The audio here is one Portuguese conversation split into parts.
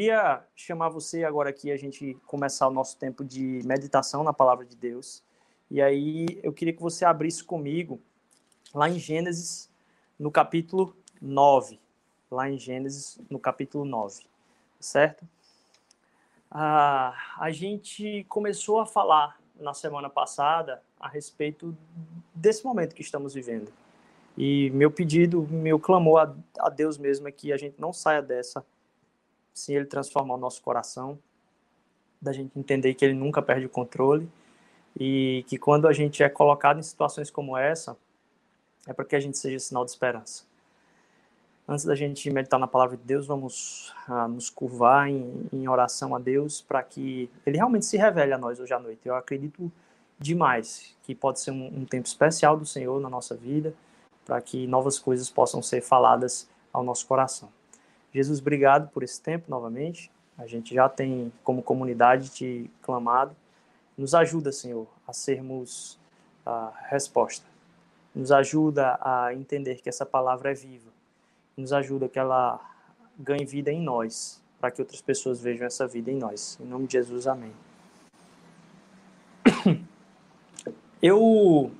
Queria chamar você agora aqui, a gente começar o nosso tempo de meditação na palavra de Deus. E aí eu queria que você abrisse comigo lá em Gênesis, no capítulo 9. Lá em Gênesis, no capítulo 9. Certo? Ah, a gente começou a falar na semana passada a respeito desse momento que estamos vivendo. E meu pedido, meu clamor a, a Deus mesmo é que a gente não saia dessa sim ele transformar o nosso coração, da gente entender que ele nunca perde o controle e que quando a gente é colocado em situações como essa, é para que a gente seja sinal de esperança. Antes da gente meditar na palavra de Deus, vamos ah, nos curvar em, em, oração a Deus para que Ele realmente se revele a nós hoje à noite. Eu acredito demais que pode ser um, um tempo especial do Senhor na nossa vida, para que novas coisas possam ser faladas ao nosso coração. Jesus, obrigado por esse tempo novamente. A gente já tem, como comunidade, te clamado. Nos ajuda, Senhor, a sermos a resposta. Nos ajuda a entender que essa palavra é viva. Nos ajuda que ela ganhe vida em nós, para que outras pessoas vejam essa vida em nós. Em nome de Jesus, amém. Eu,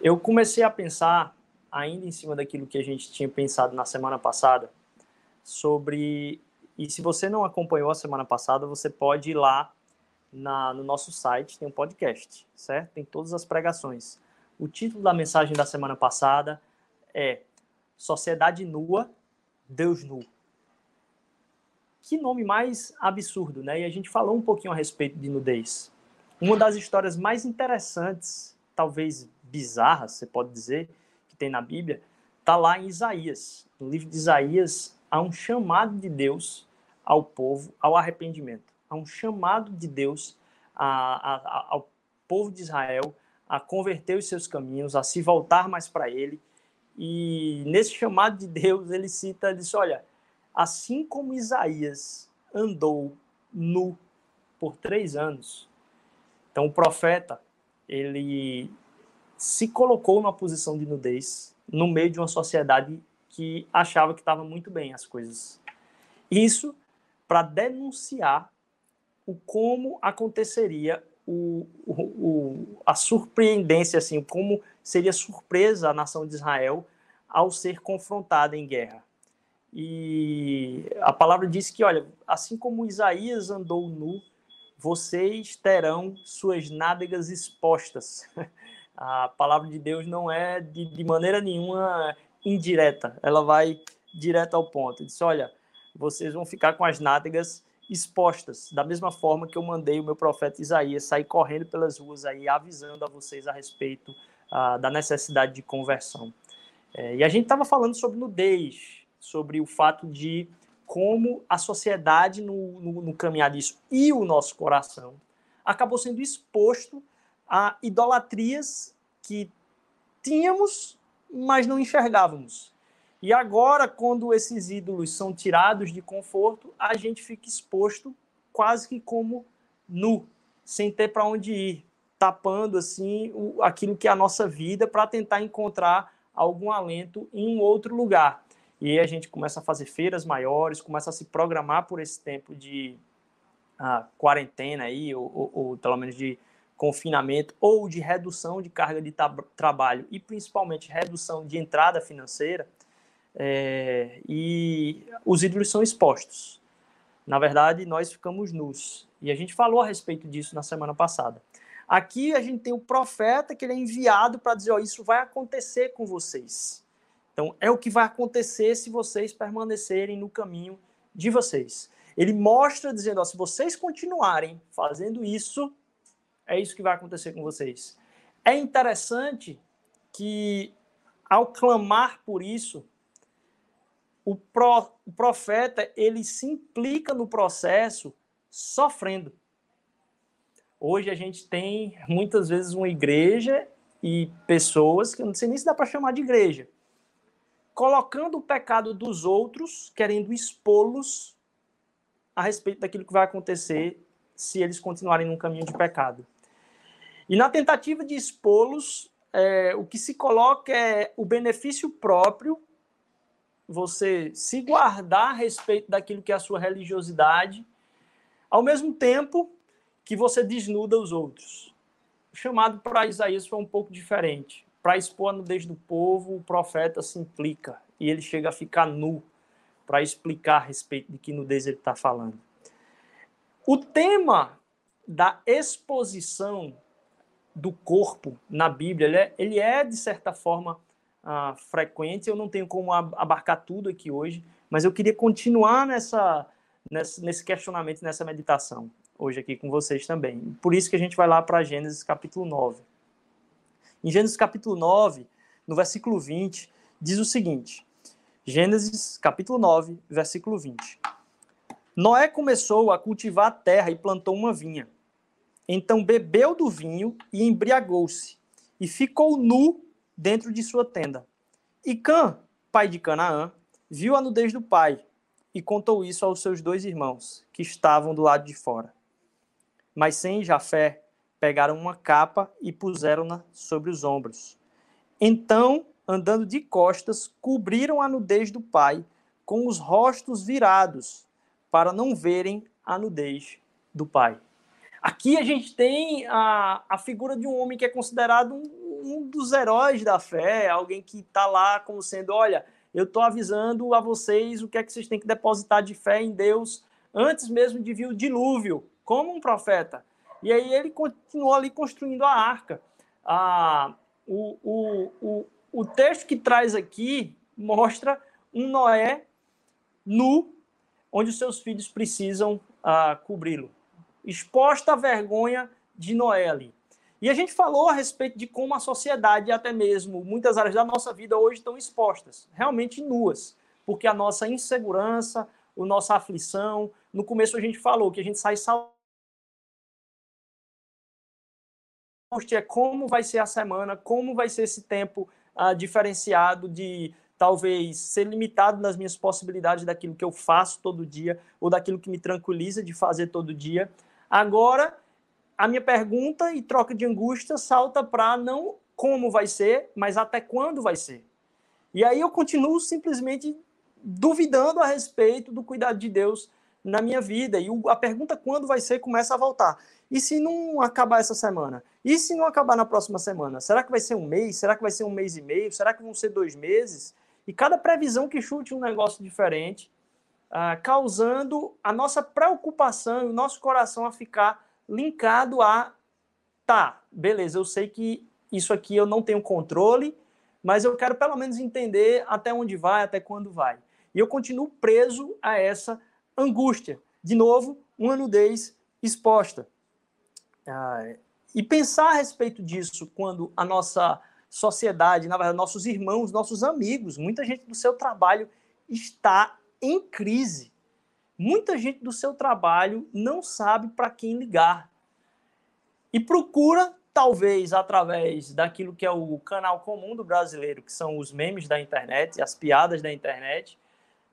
eu comecei a pensar ainda em cima daquilo que a gente tinha pensado na semana passada, sobre. E se você não acompanhou a semana passada, você pode ir lá na, no nosso site, tem um podcast, certo? Tem todas as pregações. O título da mensagem da semana passada é Sociedade Nua, Deus Nu. Que nome mais absurdo, né? E a gente falou um pouquinho a respeito de nudez. Uma das histórias mais interessantes, talvez bizarras, você pode dizer, que tem na Bíblia, está lá em Isaías. No livro de Isaías há um chamado de Deus ao povo ao arrependimento. Há um chamado de Deus a, a, ao povo de Israel a converter os seus caminhos, a se voltar mais para Ele. E nesse chamado de Deus, ele cita, diz, olha, assim como Isaías andou nu por três anos, então o profeta, ele se colocou numa posição de nudez no meio de uma sociedade que achava que estava muito bem as coisas. Isso para denunciar o como aconteceria o, o, o, a surpreendência, assim, como seria surpresa a nação de Israel ao ser confrontada em guerra. E a palavra diz que, olha, assim como Isaías andou nu, vocês terão suas nádegas expostas. A palavra de Deus não é de, de maneira nenhuma indireta, ela vai direto ao ponto. Diz: olha, vocês vão ficar com as nádegas expostas, da mesma forma que eu mandei o meu profeta Isaías sair correndo pelas ruas aí, avisando a vocês a respeito ah, da necessidade de conversão. É, e a gente estava falando sobre nudez, sobre o fato de como a sociedade no, no, no caminhar disso e o nosso coração acabou sendo exposto a idolatrias que tínhamos mas não enxergávamos. E agora, quando esses ídolos são tirados de conforto, a gente fica exposto quase que como nu, sem ter para onde ir, tapando assim o, aquilo que é a nossa vida para tentar encontrar algum alento em um outro lugar. E a gente começa a fazer feiras maiores, começa a se programar por esse tempo de ah, quarentena aí, ou, ou, ou pelo menos de confinamento ou de redução de carga de trabalho e principalmente redução de entrada financeira, é, e os ídolos são expostos. Na verdade, nós ficamos nus. E a gente falou a respeito disso na semana passada. Aqui a gente tem o profeta que ele é enviado para dizer: ó, isso vai acontecer com vocês. Então, é o que vai acontecer se vocês permanecerem no caminho de vocês. Ele mostra dizendo: ó, se vocês continuarem fazendo isso, é isso que vai acontecer com vocês. É interessante que, ao clamar por isso, o, pro, o profeta ele se implica no processo sofrendo. Hoje a gente tem muitas vezes uma igreja e pessoas que eu não sei nem se dá para chamar de igreja, colocando o pecado dos outros, querendo expô-los a respeito daquilo que vai acontecer se eles continuarem num caminho de pecado. E na tentativa de expô-los, é, o que se coloca é o benefício próprio você se guardar a respeito daquilo que é a sua religiosidade, ao mesmo tempo que você desnuda os outros. O chamado para Isaías foi um pouco diferente. Para expor a nudez do povo, o profeta se implica e ele chega a ficar nu para explicar a respeito de que nudez ele está falando. O tema da exposição do corpo na Bíblia, ele é, ele é de certa forma, uh, frequente. Eu não tenho como abarcar tudo aqui hoje, mas eu queria continuar nessa, nessa, nesse questionamento, nessa meditação, hoje aqui com vocês também. Por isso que a gente vai lá para Gênesis capítulo 9. Em Gênesis capítulo 9, no versículo 20, diz o seguinte: Gênesis capítulo 9, versículo 20. Noé começou a cultivar a terra e plantou uma vinha. Então bebeu do vinho e embriagou-se, e ficou nu dentro de sua tenda. E Cã, pai de Canaã, viu a nudez do pai e contou isso aos seus dois irmãos, que estavam do lado de fora. Mas sem Jafé, pegaram uma capa e puseram-na sobre os ombros. Então, andando de costas, cobriram a nudez do pai com os rostos virados para não verem a nudez do pai. Aqui a gente tem a, a figura de um homem que é considerado um, um dos heróis da fé, alguém que está lá como sendo, olha, eu estou avisando a vocês o que é que vocês têm que depositar de fé em Deus antes mesmo de vir o dilúvio, como um profeta. E aí ele continuou ali construindo a arca. Ah, o, o, o, o texto que traz aqui mostra um Noé nu onde os seus filhos precisam ah, cobri-lo. Exposta à vergonha de Noé ali. E a gente falou a respeito de como a sociedade, e até mesmo muitas áreas da nossa vida hoje estão expostas, realmente nuas, porque a nossa insegurança, a nossa aflição, no começo a gente falou que a gente sai é como vai ser a semana, como vai ser esse tempo uh, diferenciado de talvez ser limitado nas minhas possibilidades daquilo que eu faço todo dia ou daquilo que me tranquiliza de fazer todo dia. Agora, a minha pergunta e troca de angústia salta para não como vai ser, mas até quando vai ser. E aí eu continuo simplesmente duvidando a respeito do cuidado de Deus na minha vida. E a pergunta quando vai ser começa a voltar. E se não acabar essa semana? E se não acabar na próxima semana? Será que vai ser um mês? Será que vai ser um mês e meio? Será que vão ser dois meses? E cada previsão que chute um negócio diferente, uh, causando a nossa preocupação e o nosso coração a ficar linkado a tá, beleza, eu sei que isso aqui eu não tenho controle, mas eu quero pelo menos entender até onde vai, até quando vai. E eu continuo preso a essa angústia. De novo, uma nudez exposta. Ah, e pensar a respeito disso quando a nossa sociedade, na verdade, nossos irmãos, nossos amigos, muita gente do seu trabalho está em crise. Muita gente do seu trabalho não sabe para quem ligar. E procura, talvez através daquilo que é o canal comum do brasileiro, que são os memes da internet, as piadas da internet,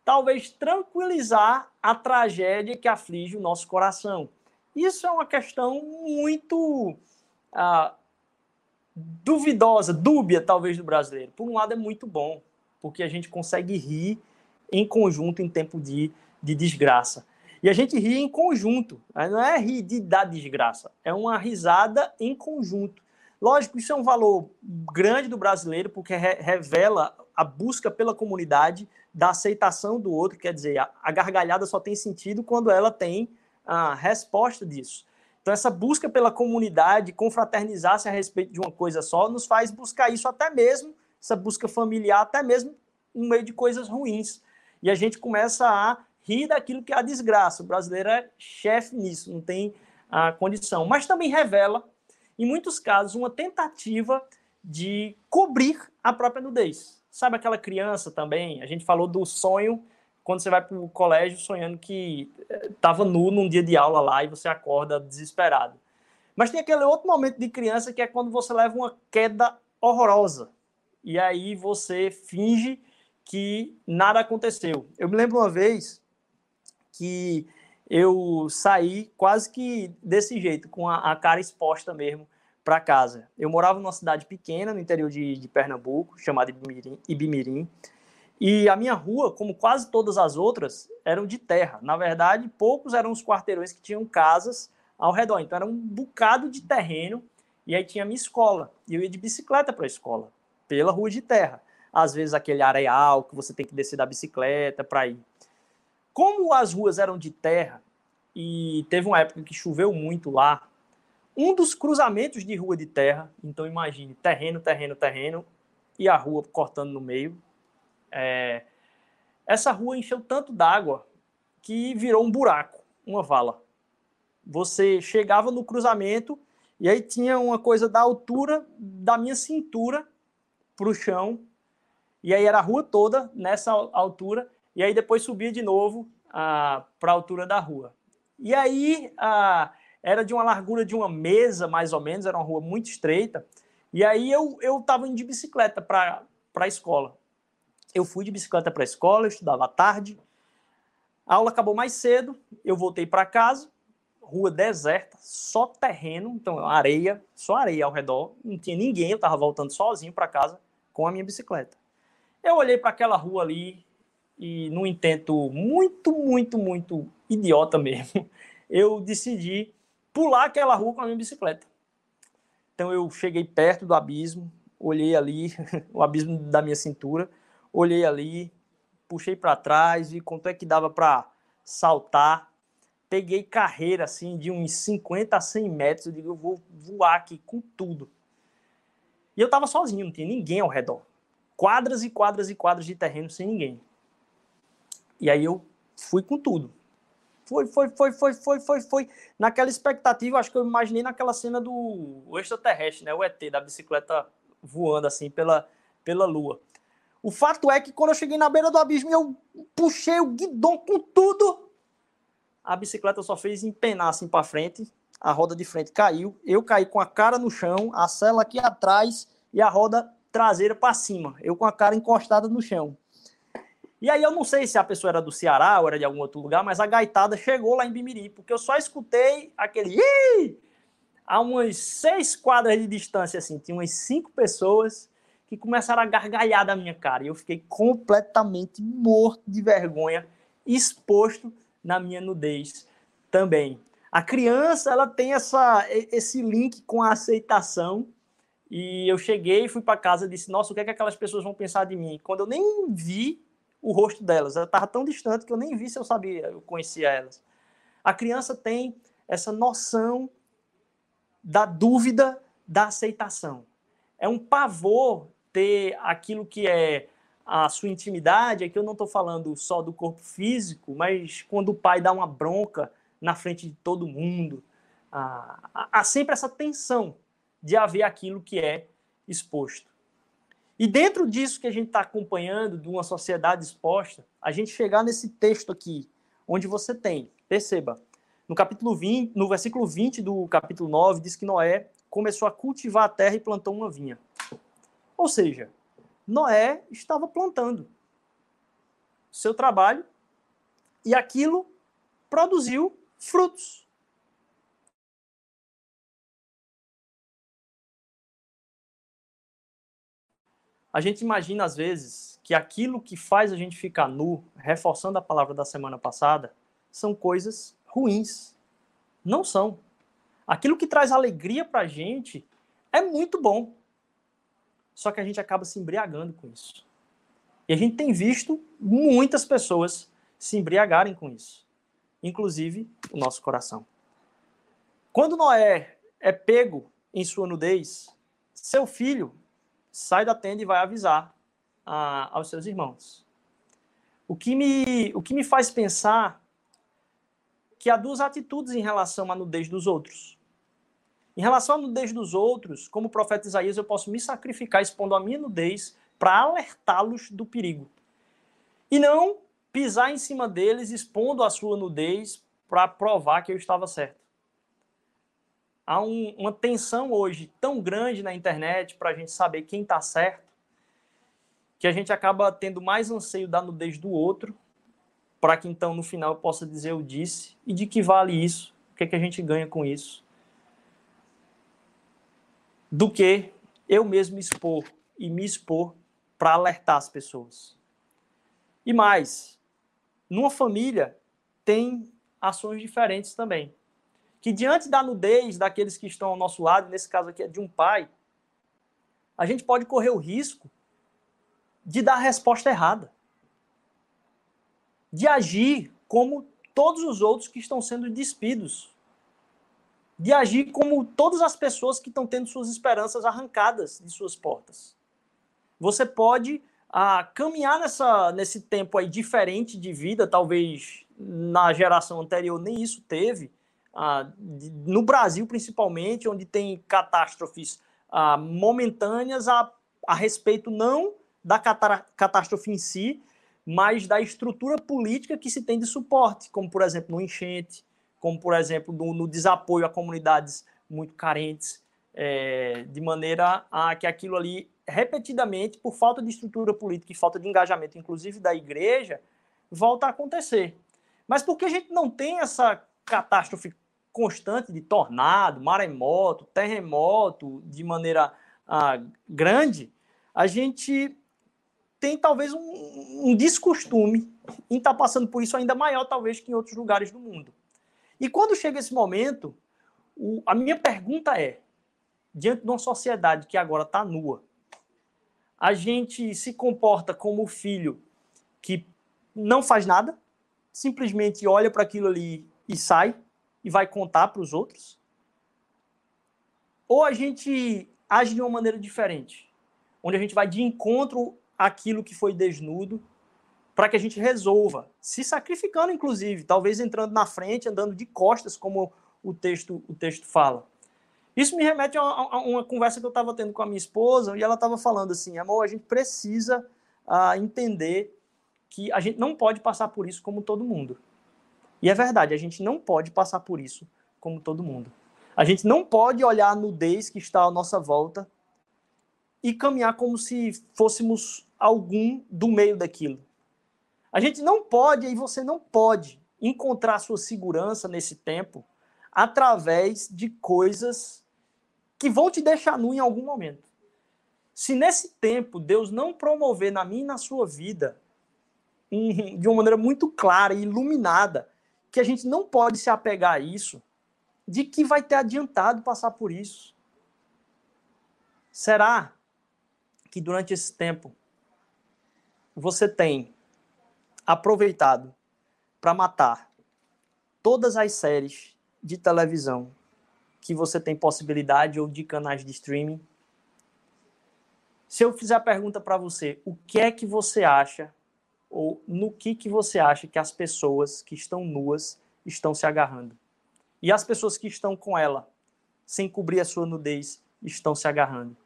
talvez tranquilizar a tragédia que aflige o nosso coração. Isso é uma questão muito ah, duvidosa, dúbia, talvez, do brasileiro. Por um lado, é muito bom, porque a gente consegue rir em conjunto em tempo de, de desgraça. E a gente ri em conjunto, né? não é rir de, da desgraça, é uma risada em conjunto. Lógico, isso é um valor grande do brasileiro, porque re revela a busca pela comunidade, da aceitação do outro, quer dizer, a, a gargalhada só tem sentido quando ela tem a resposta disso. Então, essa busca pela comunidade, confraternizar-se a respeito de uma coisa só, nos faz buscar isso até mesmo, essa busca familiar, até mesmo no meio de coisas ruins. E a gente começa a rir daquilo que é a desgraça. O brasileiro é chefe nisso, não tem a condição. Mas também revela, em muitos casos, uma tentativa de cobrir a própria nudez. Sabe aquela criança também? A gente falou do sonho quando você vai para o colégio sonhando que estava eh, nu num dia de aula lá e você acorda desesperado. Mas tem aquele outro momento de criança que é quando você leva uma queda horrorosa e aí você finge que nada aconteceu. Eu me lembro uma vez que eu saí quase que desse jeito, com a, a cara exposta mesmo para casa. Eu morava numa cidade pequena no interior de, de Pernambuco, chamada Ibimirim, Ibimirim E a minha rua, como quase todas as outras, eram de terra. Na verdade, poucos eram os quarteirões que tinham casas ao redor. Então era um bocado de terreno e aí tinha a minha escola. E eu ia de bicicleta para a escola, pela rua de terra. Às vezes aquele areal que você tem que descer da bicicleta para ir. Como as ruas eram de terra e teve uma época que choveu muito lá, um dos cruzamentos de rua de terra, então imagine terreno, terreno, terreno e a rua cortando no meio. É, essa rua encheu tanto d'água que virou um buraco, uma vala. Você chegava no cruzamento e aí tinha uma coisa da altura da minha cintura para o chão. E aí era a rua toda nessa altura. E aí depois subia de novo ah, para a altura da rua. E aí ah, era de uma largura de uma mesa, mais ou menos, era uma rua muito estreita. E aí eu estava indo de bicicleta para a escola. Eu fui de bicicleta para a escola, eu estudava à tarde. A aula acabou mais cedo, eu voltei para casa rua deserta, só terreno, então areia, só areia ao redor, não tinha ninguém, eu estava voltando sozinho para casa com a minha bicicleta. Eu olhei para aquela rua ali e, num intento muito, muito, muito idiota mesmo, eu decidi pular aquela rua com a minha bicicleta. Então eu cheguei perto do abismo, olhei ali, o abismo da minha cintura, olhei ali, puxei para trás, vi quanto é que dava para saltar peguei carreira assim de uns 50 a 100 metros. Eu digo, eu vou voar aqui com tudo. E eu tava sozinho, não tinha ninguém ao redor. Quadras e quadras e quadras de terreno sem ninguém. E aí eu fui com tudo. Foi, foi, foi, foi, foi, foi, foi. Naquela expectativa, acho que eu imaginei naquela cena do extraterrestre, né? O ET, da bicicleta voando assim pela, pela lua. O fato é que quando eu cheguei na beira do abismo, eu puxei o guidão com tudo a bicicleta só fez empenar assim para frente, a roda de frente caiu, eu caí com a cara no chão, a cela aqui atrás e a roda traseira para cima, eu com a cara encostada no chão. E aí eu não sei se a pessoa era do Ceará ou era de algum outro lugar, mas a gaitada chegou lá em Bimiri, porque eu só escutei aquele Ih! a umas seis quadras de distância, assim, tinha umas cinco pessoas que começaram a gargalhar da minha cara. E eu fiquei completamente morto de vergonha, exposto na minha nudez também. A criança, ela tem essa, esse link com a aceitação. E eu cheguei, fui para casa disse: Nossa, o que é que aquelas pessoas vão pensar de mim? Quando eu nem vi o rosto delas, ela estava tão distante que eu nem vi se eu sabia, eu conhecia elas. A criança tem essa noção da dúvida da aceitação. É um pavor ter aquilo que é a sua intimidade, aqui eu não estou falando só do corpo físico, mas quando o pai dá uma bronca na frente de todo mundo, há, há sempre essa tensão de haver aquilo que é exposto. E dentro disso que a gente está acompanhando, de uma sociedade exposta, a gente chegar nesse texto aqui, onde você tem, perceba, no capítulo 20, no versículo 20 do capítulo 9, diz que Noé começou a cultivar a terra e plantou uma vinha. Ou seja, Noé estava plantando seu trabalho e aquilo produziu frutos. A gente imagina às vezes que aquilo que faz a gente ficar nu, reforçando a palavra da semana passada, são coisas ruins. Não são. Aquilo que traz alegria para a gente é muito bom. Só que a gente acaba se embriagando com isso. E a gente tem visto muitas pessoas se embriagarem com isso, inclusive o nosso coração. Quando Noé é pego em sua nudez, seu filho sai da tenda e vai avisar a, aos seus irmãos. O que, me, o que me faz pensar que há duas atitudes em relação à nudez dos outros. Em relação à nudez dos outros, como o profeta Isaías, eu posso me sacrificar expondo a minha nudez para alertá-los do perigo. E não pisar em cima deles expondo a sua nudez para provar que eu estava certo. Há um, uma tensão hoje tão grande na internet para a gente saber quem está certo, que a gente acaba tendo mais anseio da nudez do outro, para que então no final eu possa dizer eu disse, e de que vale isso, o que, é que a gente ganha com isso do que eu mesmo expor e me expor para alertar as pessoas. E mais, numa família tem ações diferentes também. Que diante da nudez daqueles que estão ao nosso lado, nesse caso aqui é de um pai, a gente pode correr o risco de dar a resposta errada. De agir como todos os outros que estão sendo despidos. De agir como todas as pessoas que estão tendo suas esperanças arrancadas de suas portas. Você pode ah, caminhar nessa, nesse tempo aí diferente de vida, talvez na geração anterior nem isso teve, ah, no Brasil principalmente, onde tem catástrofes ah, momentâneas a, a respeito não da catástrofe em si, mas da estrutura política que se tem de suporte, como por exemplo no enchente, como por exemplo no, no desapoio a comunidades muito carentes, é, de maneira a que aquilo ali repetidamente, por falta de estrutura política e falta de engajamento, inclusive da igreja, volta a acontecer. Mas porque a gente não tem essa catástrofe constante de tornado, maremoto, terremoto, de maneira ah, grande, a gente tem talvez um, um descostume em estar tá passando por isso ainda maior, talvez, que em outros lugares do mundo. E quando chega esse momento, o, a minha pergunta é: diante de uma sociedade que agora está nua, a gente se comporta como o filho que não faz nada, simplesmente olha para aquilo ali e sai e vai contar para os outros? Ou a gente age de uma maneira diferente, onde a gente vai de encontro àquilo que foi desnudo para que a gente resolva, se sacrificando inclusive, talvez entrando na frente, andando de costas, como o texto o texto fala. Isso me remete a, a, uma conversa que eu estava tendo com a minha esposa e ela estava falando assim, amor, a gente precisa uh, entender que a gente não pode passar por isso como todo mundo. E é verdade, a gente não pode passar por isso como todo mundo. A gente não pode olhar a nudez que está à nossa volta e caminhar como se fôssemos algum do meio daquilo. A gente não pode, e você não pode, encontrar sua segurança nesse tempo através de coisas que vão te deixar nu em algum momento. Se nesse tempo Deus não promover na minha e na sua vida de uma maneira muito clara e iluminada, que a gente não pode se apegar a isso, de que vai ter adiantado passar por isso. Será que durante esse tempo você tem aproveitado para matar todas as séries de televisão que você tem possibilidade ou de canais de streaming. Se eu fizer a pergunta para você, o que é que você acha ou no que que você acha que as pessoas que estão nuas estão se agarrando? E as pessoas que estão com ela, sem cobrir a sua nudez, estão se agarrando?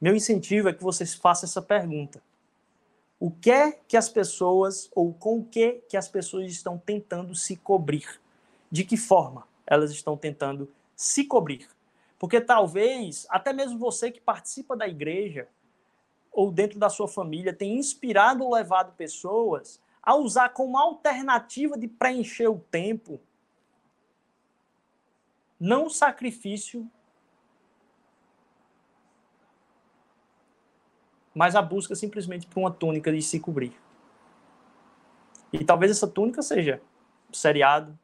Meu incentivo é que você faça essa pergunta. O que é que as pessoas, ou com o que que as pessoas estão tentando se cobrir? De que forma elas estão tentando se cobrir. Porque talvez, até mesmo você que participa da igreja, ou dentro da sua família, tem inspirado ou levado pessoas a usar como alternativa de preencher o tempo, não o sacrifício, mas a busca simplesmente por uma túnica de se cobrir. E talvez essa túnica seja seriado,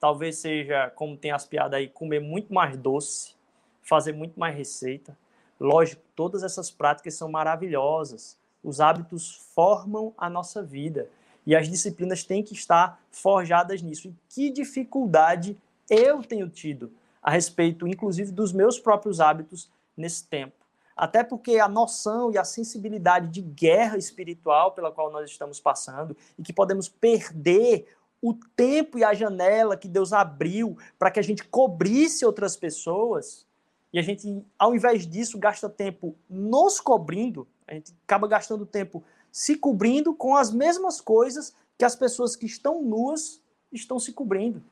talvez seja, como tem as piadas aí, comer muito mais doce, fazer muito mais receita. Lógico, todas essas práticas são maravilhosas. Os hábitos formam a nossa vida e as disciplinas têm que estar forjadas nisso. E que dificuldade eu tenho tido a respeito, inclusive, dos meus próprios hábitos nesse tempo. Até porque a noção e a sensibilidade de guerra espiritual pela qual nós estamos passando e que podemos perder o tempo e a janela que Deus abriu para que a gente cobrisse outras pessoas, e a gente, ao invés disso, gasta tempo nos cobrindo, a gente acaba gastando tempo se cobrindo com as mesmas coisas que as pessoas que estão nuas estão se cobrindo.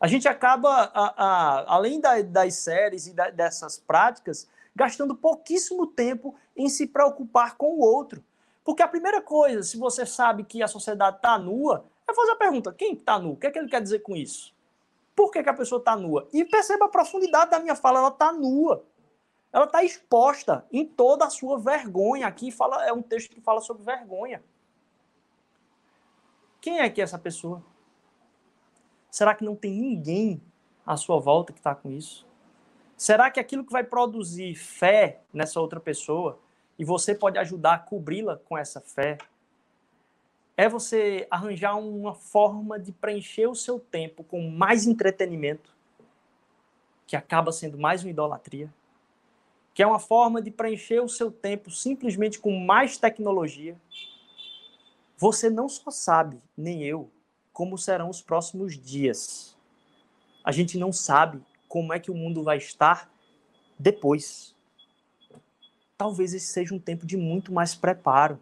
A gente acaba, a, a, além da, das séries e da, dessas práticas, gastando pouquíssimo tempo em se preocupar com o outro. Porque a primeira coisa, se você sabe que a sociedade está nua, é fazer a pergunta: quem está nu? O que, é que ele quer dizer com isso? Por que, que a pessoa está nua? E perceba a profundidade da minha fala: ela está nua. Ela está exposta em toda a sua vergonha. Aqui fala, é um texto que fala sobre vergonha. Quem é que é essa pessoa? Será que não tem ninguém à sua volta que está com isso? Será que aquilo que vai produzir fé nessa outra pessoa e você pode ajudar a cobri-la com essa fé é você arranjar uma forma de preencher o seu tempo com mais entretenimento, que acaba sendo mais uma idolatria, que é uma forma de preencher o seu tempo simplesmente com mais tecnologia. Você não só sabe, nem eu, como serão os próximos dias. A gente não sabe como é que o mundo vai estar depois. Talvez esse seja um tempo de muito mais preparo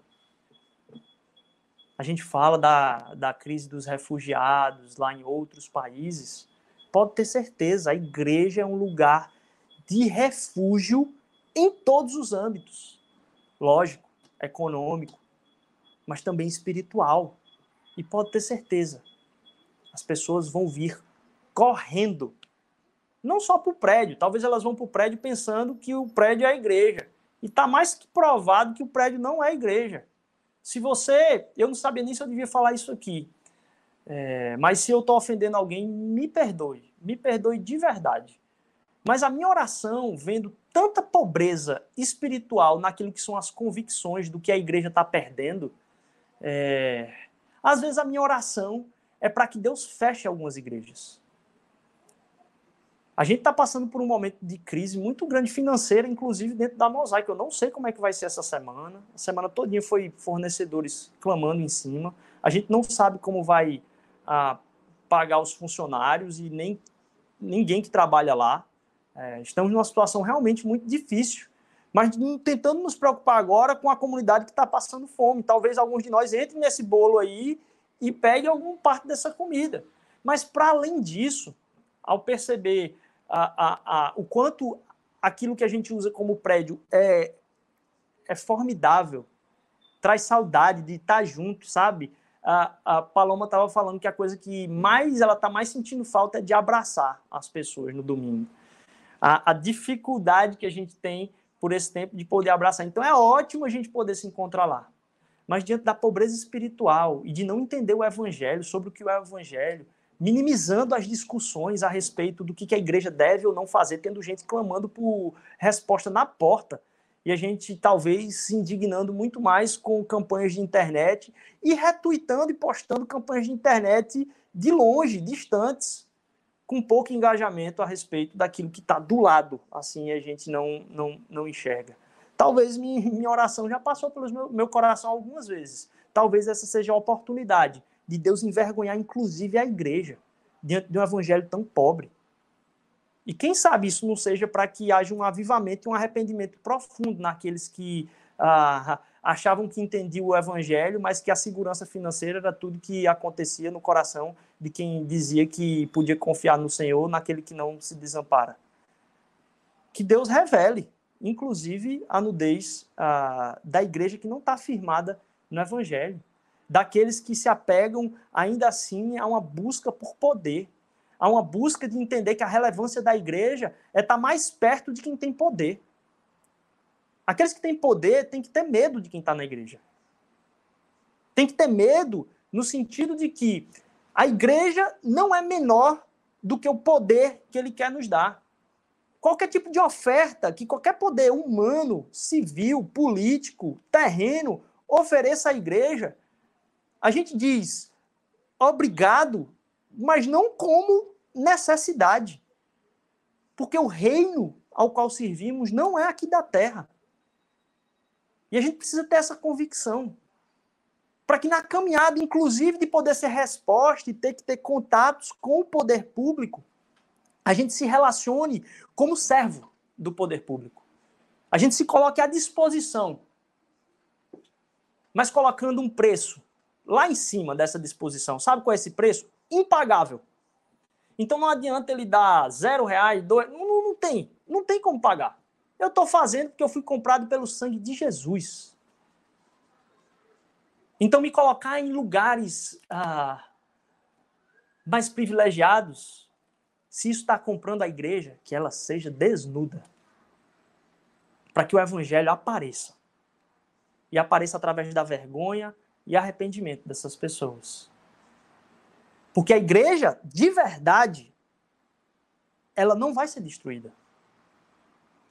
a gente fala da, da crise dos refugiados lá em outros países, pode ter certeza, a igreja é um lugar de refúgio em todos os âmbitos. Lógico, econômico, mas também espiritual. E pode ter certeza, as pessoas vão vir correndo. Não só para o prédio, talvez elas vão para o prédio pensando que o prédio é a igreja. E está mais que provado que o prédio não é a igreja. Se você. Eu não sabia nem se eu devia falar isso aqui. É, mas se eu estou ofendendo alguém, me perdoe. Me perdoe de verdade. Mas a minha oração, vendo tanta pobreza espiritual naquilo que são as convicções do que a igreja está perdendo, é, às vezes a minha oração é para que Deus feche algumas igrejas. A gente está passando por um momento de crise muito grande financeira, inclusive dentro da Mosaic. Eu não sei como é que vai ser essa semana. A semana todinha foi fornecedores clamando em cima. A gente não sabe como vai ah, pagar os funcionários e nem ninguém que trabalha lá. É, estamos numa situação realmente muito difícil. Mas tentando nos preocupar agora com a comunidade que está passando fome. Talvez alguns de nós entrem nesse bolo aí e peguem alguma parte dessa comida. Mas, para além disso, ao perceber a, a, a, o quanto aquilo que a gente usa como prédio é, é formidável, traz saudade de estar junto, sabe? A, a Paloma estava falando que a coisa que mais ela está mais sentindo falta é de abraçar as pessoas no domingo. A, a dificuldade que a gente tem por esse tempo de poder abraçar. Então é ótimo a gente poder se encontrar lá. Mas diante da pobreza espiritual e de não entender o evangelho, sobre o que é o evangelho, minimizando as discussões a respeito do que a igreja deve ou não fazer, tendo gente clamando por resposta na porta. E a gente talvez se indignando muito mais com campanhas de internet e retuitando e postando campanhas de internet de longe, distantes, com pouco engajamento a respeito daquilo que está do lado, assim a gente não, não, não enxerga. Talvez minha, minha oração já passou pelo meu, meu coração algumas vezes. Talvez essa seja a oportunidade de Deus envergonhar, inclusive, a igreja, diante de um evangelho tão pobre. E quem sabe isso não seja para que haja um avivamento e um arrependimento profundo naqueles que ah, achavam que entendiam o evangelho, mas que a segurança financeira era tudo que acontecia no coração de quem dizia que podia confiar no Senhor, naquele que não se desampara. Que Deus revele, inclusive, a nudez ah, da igreja que não está firmada no evangelho daqueles que se apegam ainda assim a uma busca por poder, a uma busca de entender que a relevância da igreja é estar mais perto de quem tem poder. Aqueles que têm poder têm que ter medo de quem está na igreja. Tem que ter medo no sentido de que a igreja não é menor do que o poder que ele quer nos dar. Qualquer tipo de oferta que qualquer poder humano, civil, político, terreno ofereça à igreja a gente diz obrigado, mas não como necessidade. Porque o reino ao qual servimos não é aqui da terra. E a gente precisa ter essa convicção. Para que na caminhada, inclusive de poder ser resposta e ter que ter contatos com o poder público, a gente se relacione como servo do poder público. A gente se coloque à disposição, mas colocando um preço lá em cima dessa disposição. Sabe qual é esse preço? Impagável. Então não adianta ele dar zero reais, dois, não, não, tem, não tem como pagar. Eu estou fazendo porque eu fui comprado pelo sangue de Jesus. Então me colocar em lugares ah, mais privilegiados, se isso está comprando a igreja, que ela seja desnuda, para que o evangelho apareça. E apareça através da vergonha, e arrependimento dessas pessoas. Porque a igreja, de verdade, ela não vai ser destruída.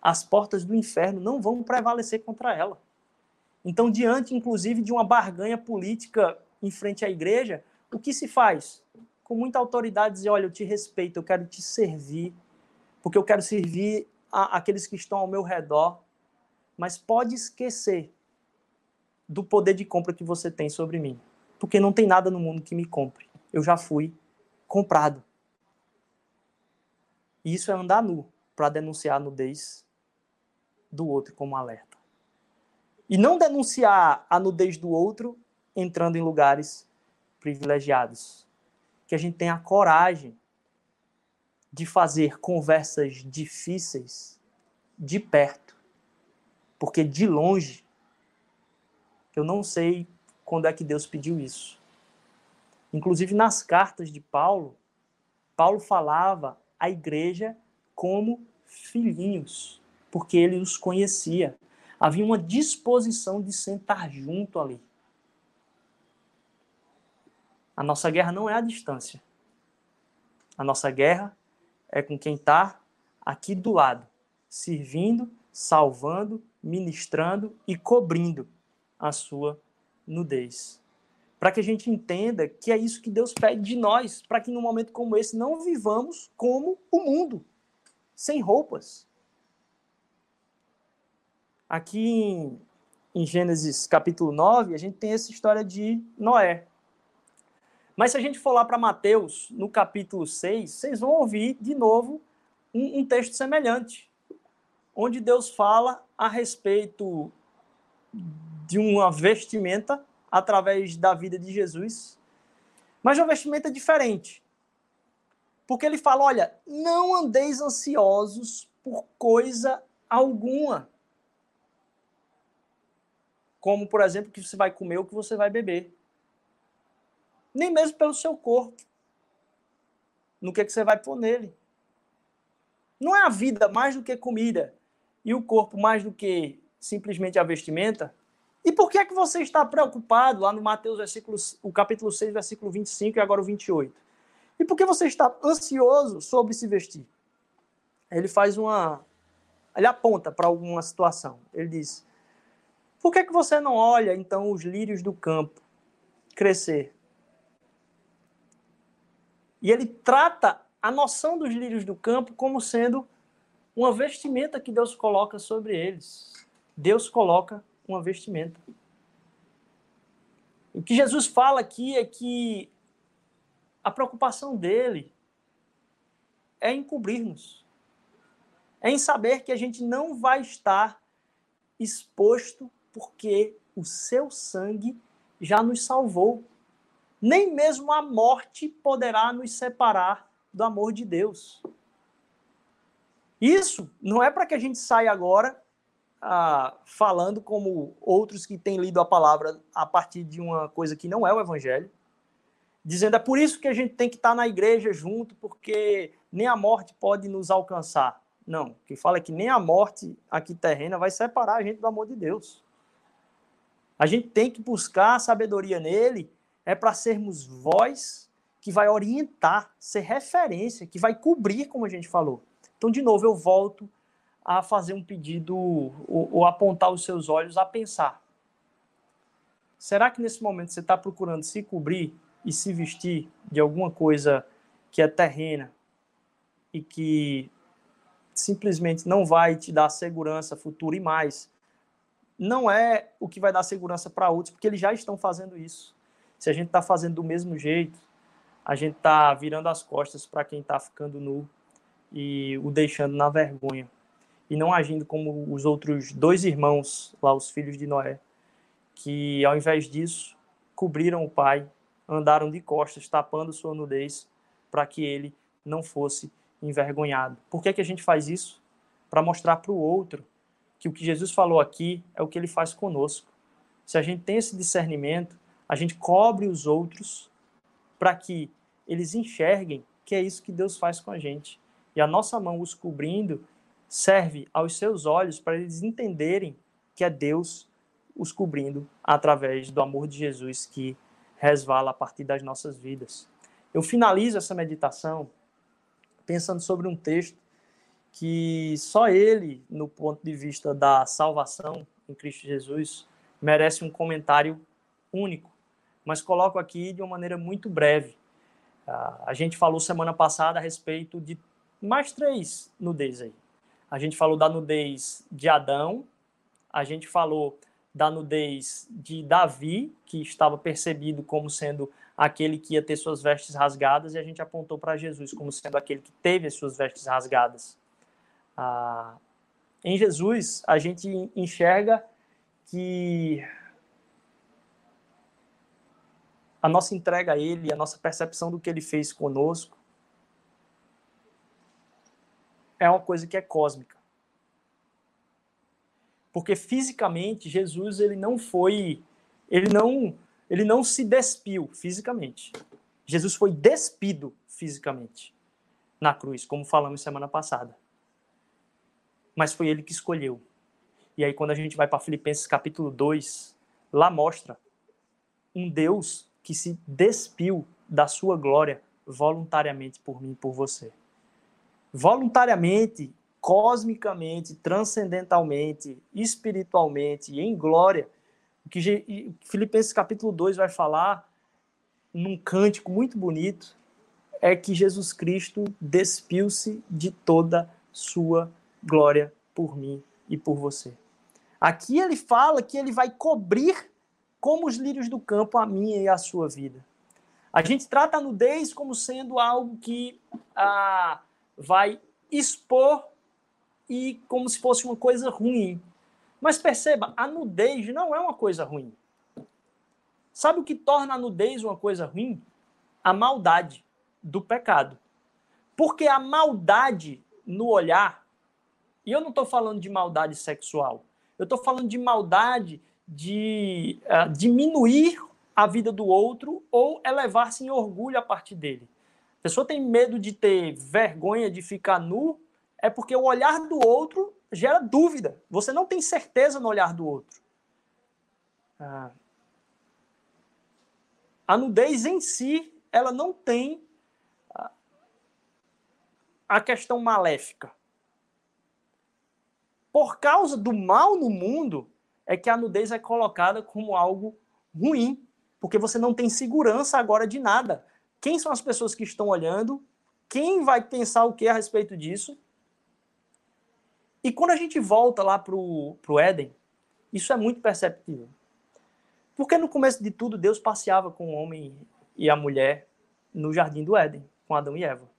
As portas do inferno não vão prevalecer contra ela. Então, diante, inclusive, de uma barganha política em frente à igreja, o que se faz? Com muita autoridade, dizer: olha, eu te respeito, eu quero te servir, porque eu quero servir a, aqueles que estão ao meu redor, mas pode esquecer do poder de compra que você tem sobre mim, porque não tem nada no mundo que me compre. Eu já fui comprado. E isso é andar nu para denunciar a nudez do outro como alerta. E não denunciar a nudez do outro entrando em lugares privilegiados. Que a gente tenha a coragem de fazer conversas difíceis de perto. Porque de longe, eu não sei quando é que Deus pediu isso. Inclusive nas cartas de Paulo, Paulo falava à igreja como filhinhos, porque ele os conhecia. Havia uma disposição de sentar junto ali. A nossa guerra não é a distância. A nossa guerra é com quem está aqui do lado, servindo, salvando, ministrando e cobrindo a sua nudez. Para que a gente entenda que é isso que Deus pede de nós, para que num momento como esse não vivamos como o mundo, sem roupas. Aqui em, em Gênesis capítulo 9, a gente tem essa história de Noé. Mas se a gente for lá para Mateus, no capítulo 6, vocês vão ouvir de novo um, um, texto semelhante, onde Deus fala a respeito de uma vestimenta através da vida de Jesus, mas uma vestimenta diferente. Porque ele fala: olha, não andeis ansiosos por coisa alguma. Como, por exemplo, o que você vai comer ou o que você vai beber nem mesmo pelo seu corpo. No que, que você vai pôr nele. Não é a vida mais do que comida e o corpo mais do que simplesmente a vestimenta? E por que é que você está preocupado lá no Mateus o capítulo 6, versículo 25 e agora o 28? E por que você está ansioso sobre se vestir? Ele faz uma ele aponta para alguma situação. Ele diz: Por que é que você não olha então os lírios do campo crescer? E ele trata a noção dos lírios do campo como sendo uma vestimenta que Deus coloca sobre eles. Deus coloca uma vestimenta. O que Jesus fala aqui é que a preocupação dele é em cobrir-nos. É em saber que a gente não vai estar exposto porque o seu sangue já nos salvou nem mesmo a morte poderá nos separar do amor de Deus. Isso não é para que a gente saia agora ah, falando como outros que têm lido a palavra a partir de uma coisa que não é o evangelho, dizendo é por isso que a gente tem que estar na igreja junto, porque nem a morte pode nos alcançar. Não, quem fala é que nem a morte aqui terrena vai separar a gente do amor de Deus. A gente tem que buscar a sabedoria nele é para sermos voz que vai orientar, ser referência, que vai cobrir, como a gente falou. Então, de novo, eu volto a fazer um pedido ou, ou apontar os seus olhos a pensar. Será que nesse momento você está procurando se cobrir e se vestir de alguma coisa que é terrena e que simplesmente não vai te dar segurança futura e mais? Não é o que vai dar segurança para outros, porque eles já estão fazendo isso. Se a gente está fazendo do mesmo jeito, a gente está virando as costas para quem está ficando nu e o deixando na vergonha. E não agindo como os outros dois irmãos, lá os filhos de Noé, que ao invés disso cobriram o pai, andaram de costas, tapando sua nudez, para que ele não fosse envergonhado. Por que, que a gente faz isso? Para mostrar para o outro que o que Jesus falou aqui é o que ele faz conosco. Se a gente tem esse discernimento, a gente cobre os outros para que eles enxerguem que é isso que Deus faz com a gente. E a nossa mão os cobrindo serve aos seus olhos para eles entenderem que é Deus os cobrindo através do amor de Jesus que resvala a partir das nossas vidas. eu finalizo essa meditação pensando sobre um texto que só ele, no ponto de vista da salvação em Cristo Jesus, merece um comentário único. Mas coloco aqui de uma maneira muito breve. Ah, a gente falou semana passada a respeito de mais três nudez aí. A gente falou da nudez de Adão, a gente falou da nudez de Davi, que estava percebido como sendo aquele que ia ter suas vestes rasgadas, e a gente apontou para Jesus como sendo aquele que teve as suas vestes rasgadas. Ah, em Jesus, a gente enxerga que a nossa entrega a Ele, a nossa percepção do que Ele fez conosco, é uma coisa que é cósmica. Porque fisicamente Jesus ele não foi, ele não, ele não se despiu fisicamente. Jesus foi despido fisicamente na cruz, como falamos semana passada. Mas foi ele que escolheu. E aí quando a gente vai para Filipenses capítulo 2, lá mostra um Deus que se despiu da sua glória voluntariamente por mim e por você. Voluntariamente, cosmicamente, transcendentalmente, espiritualmente, em glória. O que Filipenses capítulo 2 vai falar num cântico muito bonito é que Jesus Cristo despiu-se de toda sua glória por mim e por você. Aqui ele fala que ele vai cobrir como os lírios do campo a minha e a sua vida. A gente trata a nudez como sendo algo que ah, vai expor e como se fosse uma coisa ruim. Mas perceba, a nudez não é uma coisa ruim. Sabe o que torna a nudez uma coisa ruim? A maldade do pecado. Porque a maldade no olhar, e eu não estou falando de maldade sexual, eu estou falando de maldade de uh, diminuir a vida do outro ou elevar-se em orgulho a partir dele. A pessoa tem medo de ter vergonha de ficar nu, é porque o olhar do outro gera dúvida. Você não tem certeza no olhar do outro. Ah. A nudez em si, ela não tem a questão maléfica. Por causa do mal no mundo, é que a nudez é colocada como algo ruim, porque você não tem segurança agora de nada. Quem são as pessoas que estão olhando? Quem vai pensar o que a respeito disso? E quando a gente volta lá para o Éden, isso é muito perceptível. Porque no começo de tudo, Deus passeava com o homem e a mulher no jardim do Éden, com Adão e Eva.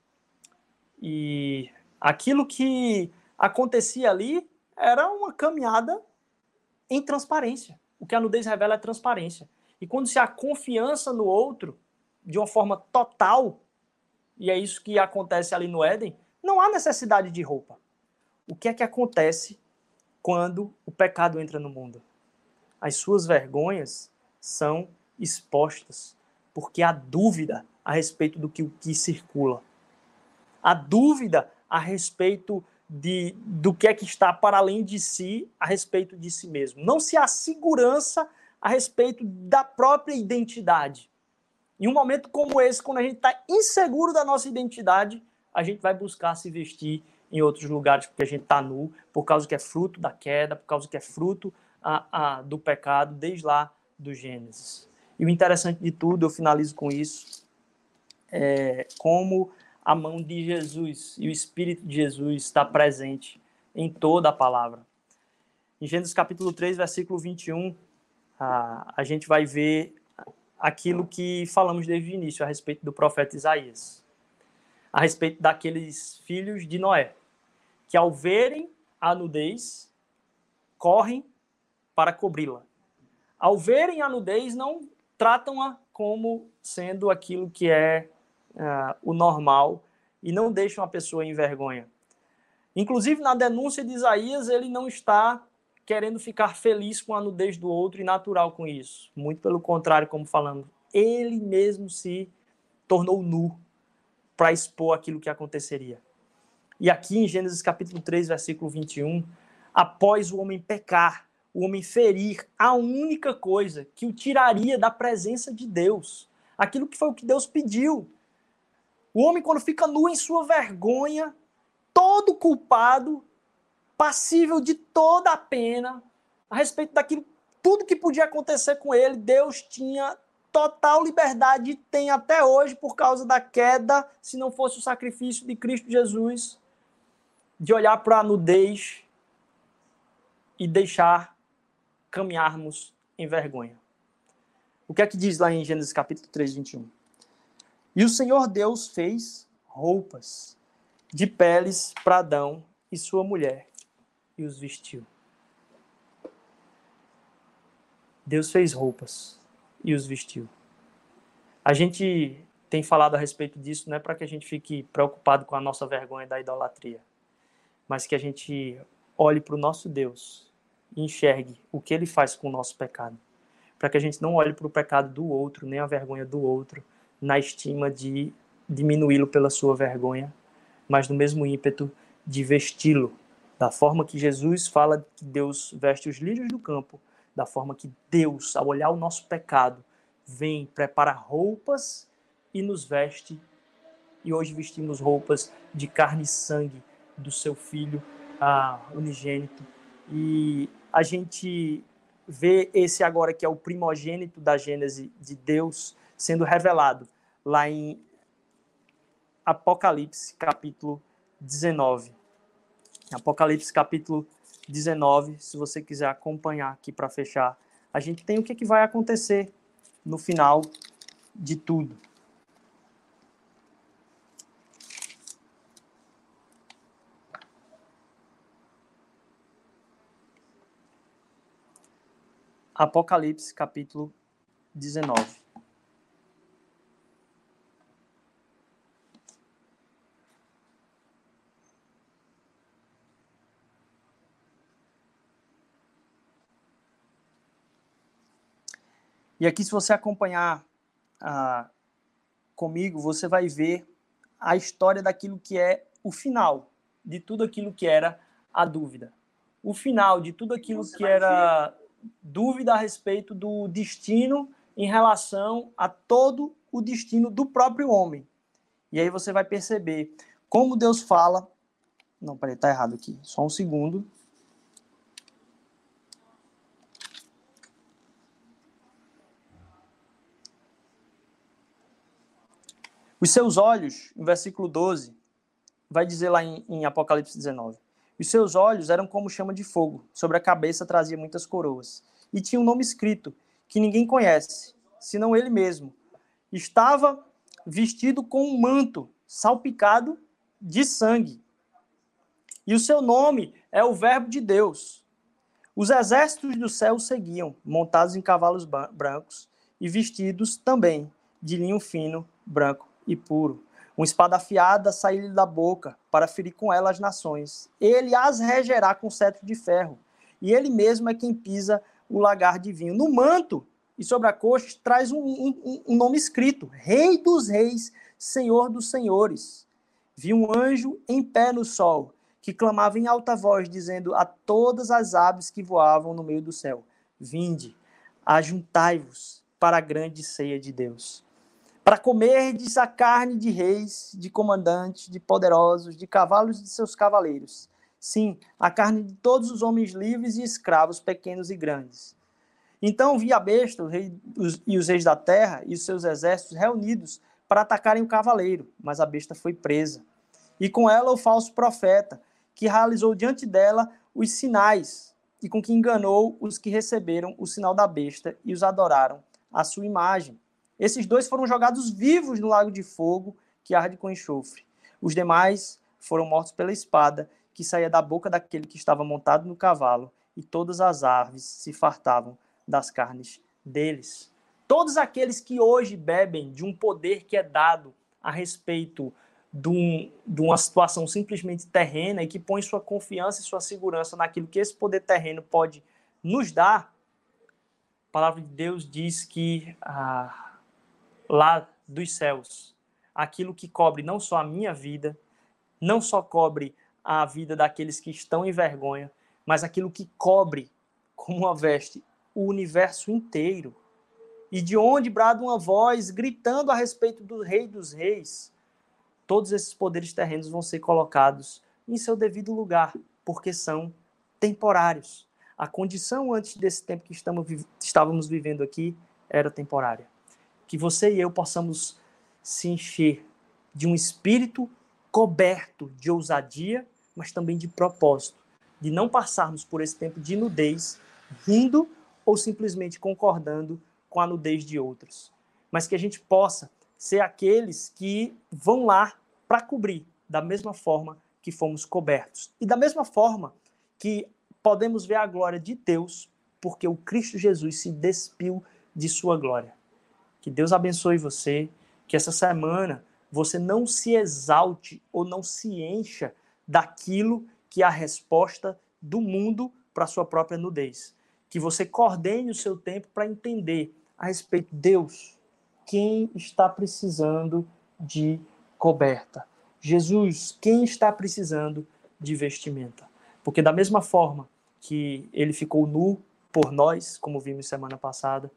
E aquilo que acontecia ali era uma caminhada em transparência. O que a nudez revela é transparência. E quando se há confiança no outro, de uma forma total, e é isso que acontece ali no Éden, não há necessidade de roupa. O que é que acontece quando o pecado entra no mundo? As suas vergonhas são expostas, porque há dúvida a respeito do que, que circula. Há dúvida a respeito de, do que é que está para além de si a respeito de si mesmo. Não se há segurança a respeito da própria identidade. Em um momento como esse, quando a gente está inseguro da nossa identidade, a gente vai buscar se vestir em outros lugares porque a gente está nu, por causa que é fruto da queda, por causa que é fruto a, a, do pecado, desde lá do Gênesis. E o interessante de tudo, eu finalizo com isso, é como a mão de Jesus e o Espírito de Jesus está presente em toda a palavra. Em Gênesis capítulo 3, versículo 21, a, a gente vai ver aquilo que falamos desde o início a respeito do profeta Isaías, a respeito daqueles filhos de Noé, que ao verem a nudez, correm para cobri-la. Ao verem a nudez, não tratam-a como sendo aquilo que é uh, o normal e não deixam a pessoa em vergonha. Inclusive, na denúncia de Isaías, ele não está querendo ficar feliz com a nudez do outro e natural com isso. Muito pelo contrário, como falamos, ele mesmo se tornou nu para expor aquilo que aconteceria. E aqui em Gênesis capítulo 3, versículo 21, após o homem pecar, o homem ferir a única coisa que o tiraria da presença de Deus, aquilo que foi o que Deus pediu, O homem, quando fica nu em sua vergonha, todo culpado, passível de toda a pena, a respeito daquilo, tudo que podia acontecer com ele, Deus tinha total liberdade e tem até hoje por causa da queda, se não fosse o sacrifício de Cristo Jesus, de olhar para a nudez e deixar caminharmos em vergonha. O que é que diz lá em Gênesis capítulo 3, 21? E o Senhor Deus fez roupas de peles para Adão e sua mulher e os vestiu. Deus fez roupas e os vestiu. A gente tem falado a respeito disso, não é para que a gente fique preocupado com a nossa vergonha da idolatria, mas que a gente olhe para o nosso Deus e enxergue o que ele faz com o nosso pecado. Para que a gente não olhe para o pecado do outro, nem a vergonha do outro, na estima de diminuí-lo pela sua vergonha, mas no mesmo ímpeto de vesti-lo. Da forma que Jesus fala que Deus veste os lírios do campo, da forma que Deus, ao olhar o nosso pecado, vem, prepara roupas e nos veste. E hoje vestimos roupas de carne e sangue do seu Filho ah, unigênito. E a gente vê esse agora que é o primogênito da Gênese de Deus sendo revelado lá em Apocalipse, capítulo 19. Apocalipse, capítulo 19, se você quiser acompanhar aqui para fechar, a gente tem o que, que vai acontecer no final de tudo. Apocalipse capítulo 19. E aqui, se você acompanhar ah, comigo, você vai ver a história daquilo que é o final de tudo aquilo que era a dúvida. O final de tudo aquilo você que era ver. dúvida a respeito do destino em relação a todo o destino do próprio homem. E aí você vai perceber como Deus fala. Não, peraí, tá errado aqui. Só um segundo. Os seus olhos, no versículo 12, vai dizer lá em, em Apocalipse 19: Os seus olhos eram como chama de fogo, sobre a cabeça trazia muitas coroas. E tinha um nome escrito, que ninguém conhece, senão ele mesmo. Estava vestido com um manto salpicado de sangue. E o seu nome é o Verbo de Deus. Os exércitos do céu seguiam, montados em cavalos brancos e vestidos também de linho fino, branco e puro. Uma espada afiada saiu-lhe da boca para ferir com ela as nações. Ele as regerá com cetro de ferro. E ele mesmo é quem pisa o lagar de vinho. No manto e sobre a coxa traz um, um, um nome escrito: Rei dos Reis, Senhor dos Senhores. Vi um anjo em pé no sol, que clamava em alta voz, dizendo a todas as aves que voavam no meio do céu: Vinde, ajuntai-vos para a grande ceia de Deus para comerdes a carne de reis, de comandantes, de poderosos, de cavalos e de seus cavaleiros. Sim, a carne de todos os homens livres e escravos, pequenos e grandes. Então vi a besta rei, os, e os reis da terra e os seus exércitos reunidos para atacarem o cavaleiro, mas a besta foi presa. E com ela o falso profeta, que realizou diante dela os sinais, e com que enganou os que receberam o sinal da besta e os adoraram a sua imagem. Esses dois foram jogados vivos no lago de fogo que arde com enxofre. Os demais foram mortos pela espada que saía da boca daquele que estava montado no cavalo, e todas as aves se fartavam das carnes deles. Todos aqueles que hoje bebem de um poder que é dado a respeito de, um, de, uma situação simplesmente terrena e que põe sua confiança e sua segurança naquilo que esse poder terreno pode nos dar, a palavra de Deus diz que ah, lá dos céus, aquilo que cobre não só a minha vida, não só cobre a vida daqueles que estão em vergonha, mas aquilo que cobre como uma veste o universo inteiro. E de onde brada uma voz gritando a respeito do Rei dos Reis, todos esses poderes terrenos vão ser colocados em seu devido lugar, porque são temporários. A condição antes desse tempo que estamos, estávamos vivendo aqui era temporária. Que você e eu possamos se encher de um espírito coberto de ousadia, mas também de propósito, de não passarmos por esse tempo de nudez, rindo ou simplesmente concordando com a nudez de outros, mas que a gente possa ser aqueles que vão lá para cobrir da mesma forma que fomos cobertos. E da mesma forma que podemos ver a glória de Deus, porque o Cristo Jesus se despiu de sua glória. Que Deus abençoe você, que essa semana você não se exalte ou não se encha daquilo que é a resposta do mundo para a sua própria nudez. Que você coordene o seu tempo para entender a respeito de Deus, quem está precisando de coberta. Jesus, quem está precisando de vestimenta. Porque da mesma forma que ele ficou nu por nós, como vimos semana passada,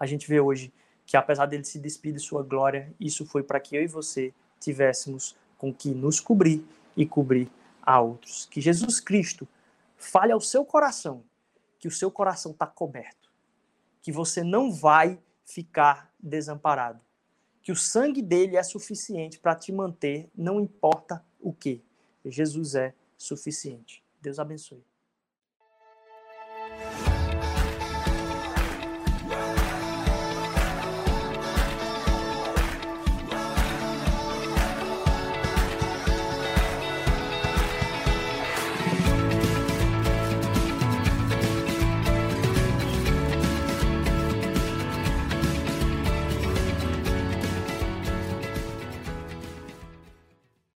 a gente vê hoje que apesar dele se despedir de sua glória, isso foi para que eu e você tivéssemos com que nos cobrir e cobrir a outros. Que Jesus Cristo fale ao seu coração que o seu coração está coberto, que você não vai ficar desamparado, que o sangue dele é suficiente para te manter, não importa o que. Jesus é suficiente. Deus abençoe.